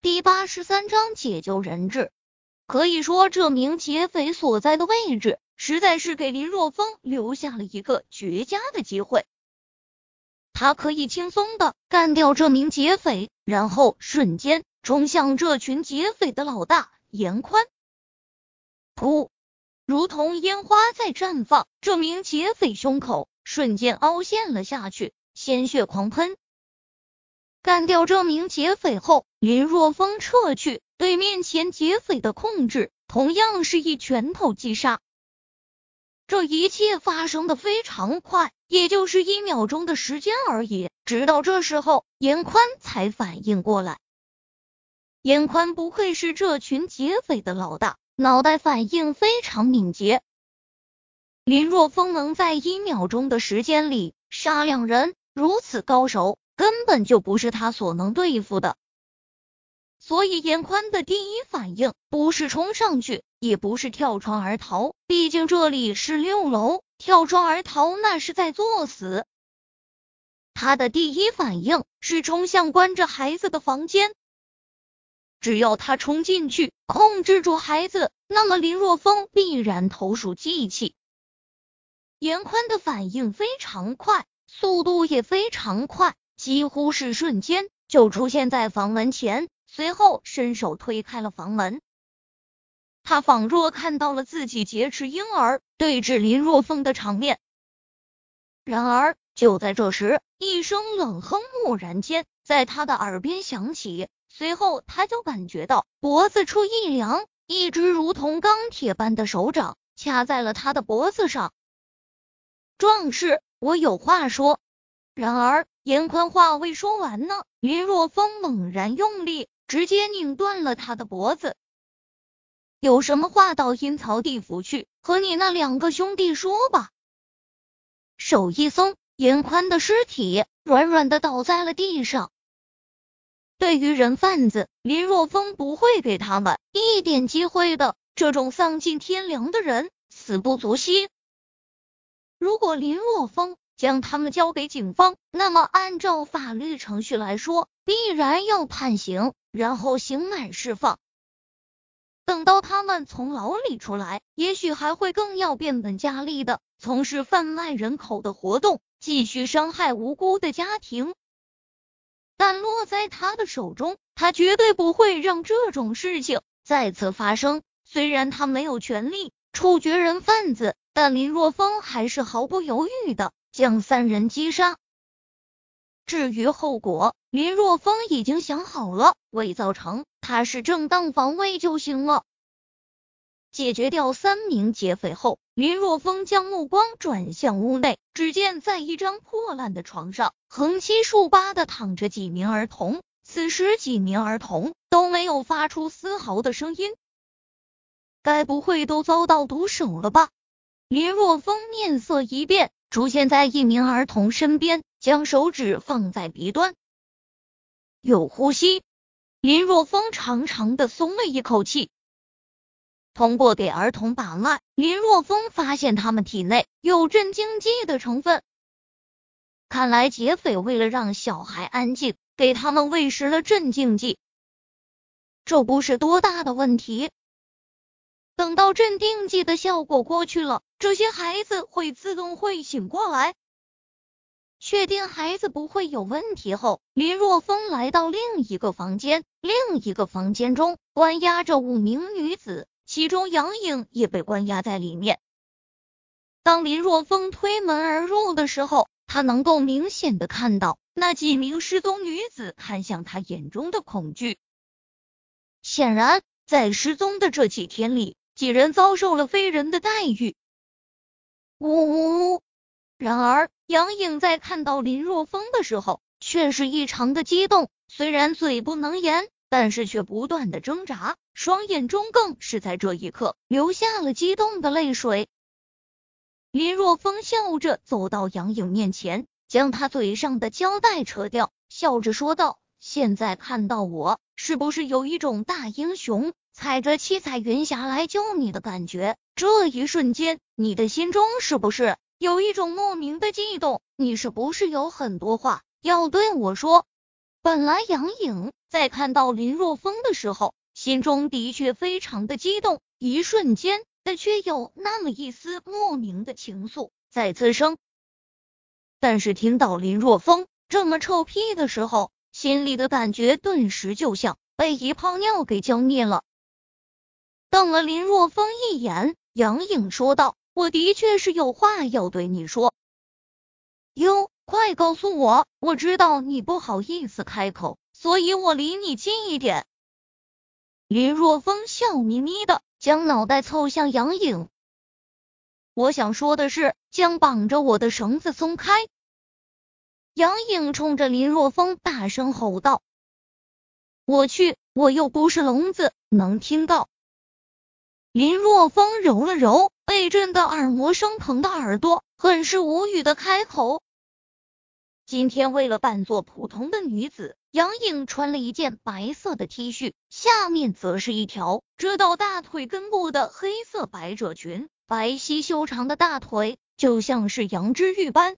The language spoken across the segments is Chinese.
第八十三章解救人质。可以说，这名劫匪所在的位置，实在是给林若风留下了一个绝佳的机会。他可以轻松的干掉这名劫匪，然后瞬间冲向这群劫匪的老大严宽。噗！如同烟花在绽放，这名劫匪胸口瞬间凹陷了下去，鲜血狂喷。干掉这名劫匪后，林若风撤去对面前劫匪的控制，同样是一拳头击杀。这一切发生的非常快，也就是一秒钟的时间而已。直到这时候，严宽才反应过来。严宽不愧是这群劫匪的老大，脑袋反应非常敏捷。林若风能在一秒钟的时间里杀两人，如此高手。根本就不是他所能对付的，所以严宽的第一反应不是冲上去，也不是跳窗而逃，毕竟这里是六楼，跳窗而逃那是在作死。他的第一反应是冲向关着孩子的房间，只要他冲进去控制住孩子，那么林若风必然投鼠忌器。严宽的反应非常快，速度也非常快。几乎是瞬间就出现在房门前，随后伸手推开了房门。他仿若看到了自己劫持婴儿对峙林若风的场面。然而就在这时，一声冷哼蓦然间在他的耳边响起，随后他就感觉到脖子处一凉，一只如同钢铁般的手掌掐在了他的脖子上。壮士，我有话说。然而。严宽话未说完呢，林若风猛然用力，直接拧断了他的脖子。有什么话到阴曹地府去，和你那两个兄弟说吧。手一松，严宽的尸体软软的倒在了地上。对于人贩子，林若风不会给他们一点机会的。这种丧尽天良的人，死不足惜。如果林若风。将他们交给警方，那么按照法律程序来说，必然要判刑，然后刑满释放。等到他们从牢里出来，也许还会更要变本加厉的从事贩卖人口的活动，继续伤害无辜的家庭。但落在他的手中，他绝对不会让这种事情再次发生。虽然他没有权利处决人贩子，但林若风还是毫不犹豫的。将三人击杀。至于后果，林若风已经想好了，伪造成他是正当防卫就行了。解决掉三名劫匪后，林若风将目光转向屋内，只见在一张破烂的床上，横七竖八的躺着几名儿童。此时几名儿童都没有发出丝毫的声音，该不会都遭到毒手了吧？林若风面色一变。出现在一名儿童身边，将手指放在鼻端，有呼吸。林若风长长的松了一口气。通过给儿童把脉，林若风发现他们体内有镇静剂的成分。看来劫匪为了让小孩安静，给他们喂食了镇静剂。这不是多大的问题。等到镇定剂的效果过去了，这些孩子会自动会醒过来。确定孩子不会有问题后，林若风来到另一个房间，另一个房间中关押着五名女子，其中杨颖也被关押在里面。当林若风推门而入的时候，他能够明显的看到那几名失踪女子看向他眼中的恐惧。显然，在失踪的这几天里。几人遭受了非人的待遇。呜呜呜！然而杨颖在看到林若风的时候，却是异常的激动。虽然嘴不能言，但是却不断的挣扎，双眼中更是在这一刻流下了激动的泪水。林若风笑着走到杨颖面前，将他嘴上的胶带扯掉，笑着说道：“现在看到我，是不是有一种大英雄？”踩着七彩云霞来救你的感觉，这一瞬间，你的心中是不是有一种莫名的悸动？你是不是有很多话要对我说？本来杨颖在看到林若风的时候，心中的确非常的激动，一瞬间的却有那么一丝莫名的情愫在滋生。但是听到林若风这么臭屁的时候，心里的感觉顿时就像被一泡尿给浇灭了。瞪了林若风一眼，杨颖说道：“我的确是有话要对你说。”哟，快告诉我！我知道你不好意思开口，所以我离你近一点。林若风笑眯眯的将脑袋凑向杨颖，我想说的是，将绑着我的绳子松开。杨颖冲着林若风大声吼道：“我去，我又不是聋子，能听到。”林若风揉了揉被震得耳膜生疼的耳朵，很是无语的开口。今天为了扮作普通的女子，杨颖穿了一件白色的 T 恤，下面则是一条遮到大腿根部的黑色百褶裙，白皙修长的大腿就像是羊脂玉般。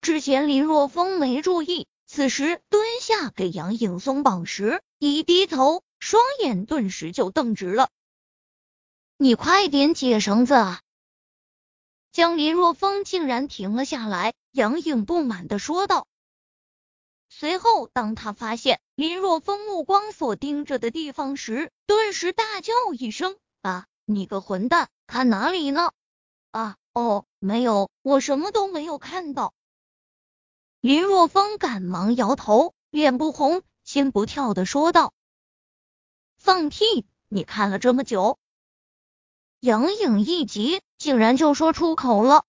之前林若风没注意，此时蹲下给杨颖松绑时，一低头，双眼顿时就瞪直了。你快点解绳子啊！将林若风竟然停了下来。杨颖不满的说道。随后，当他发现林若风目光所盯着的地方时，顿时大叫一声：“啊，你个混蛋，看哪里呢？”“啊，哦，没有，我什么都没有看到。”林若风赶忙摇头，脸不红心不跳的说道：“放屁！你看了这么久。”杨颖一急，竟然就说出口了。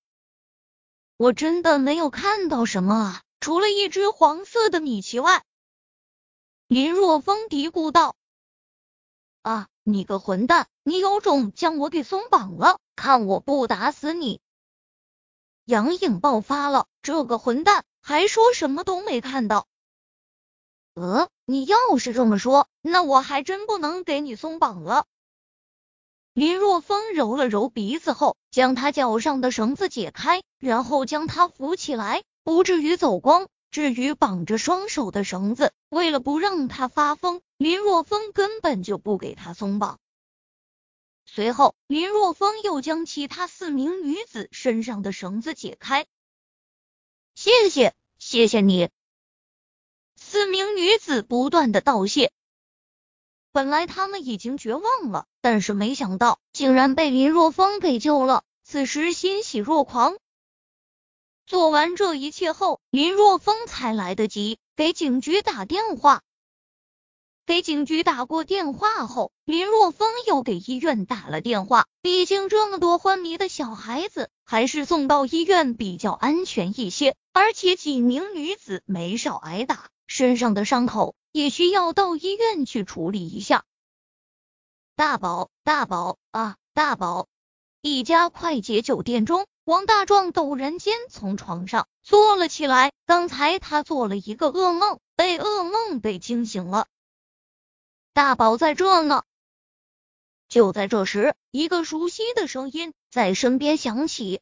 我真的没有看到什么啊，除了一只黄色的米奇外。林若风嘀咕道：“啊，你个混蛋，你有种将我给松绑了，看我不打死你！”杨颖爆发了，这个混蛋还说什么都没看到。呃，你要是这么说，那我还真不能给你松绑了。林若风揉了揉鼻子后，将他脚上的绳子解开，然后将他扶起来，不至于走光。至于绑着双手的绳子，为了不让他发疯，林若风根本就不给他松绑。随后，林若风又将其他四名女子身上的绳子解开。谢谢，谢谢你。四名女子不断的道谢。本来他们已经绝望了，但是没想到竟然被林若风给救了，此时欣喜若狂。做完这一切后，林若风才来得及给警局打电话。给警局打过电话后，林若风又给医院打了电话。毕竟这么多昏迷的小孩子，还是送到医院比较安全一些。而且几名女子没少挨打，身上的伤口。也需要到医院去处理一下。大宝，大宝啊，大宝！一家快捷酒店中，王大壮陡然间从床上坐了起来。刚才他做了一个噩梦，被噩梦被惊醒了。大宝在这呢。就在这时，一个熟悉的声音在身边响起。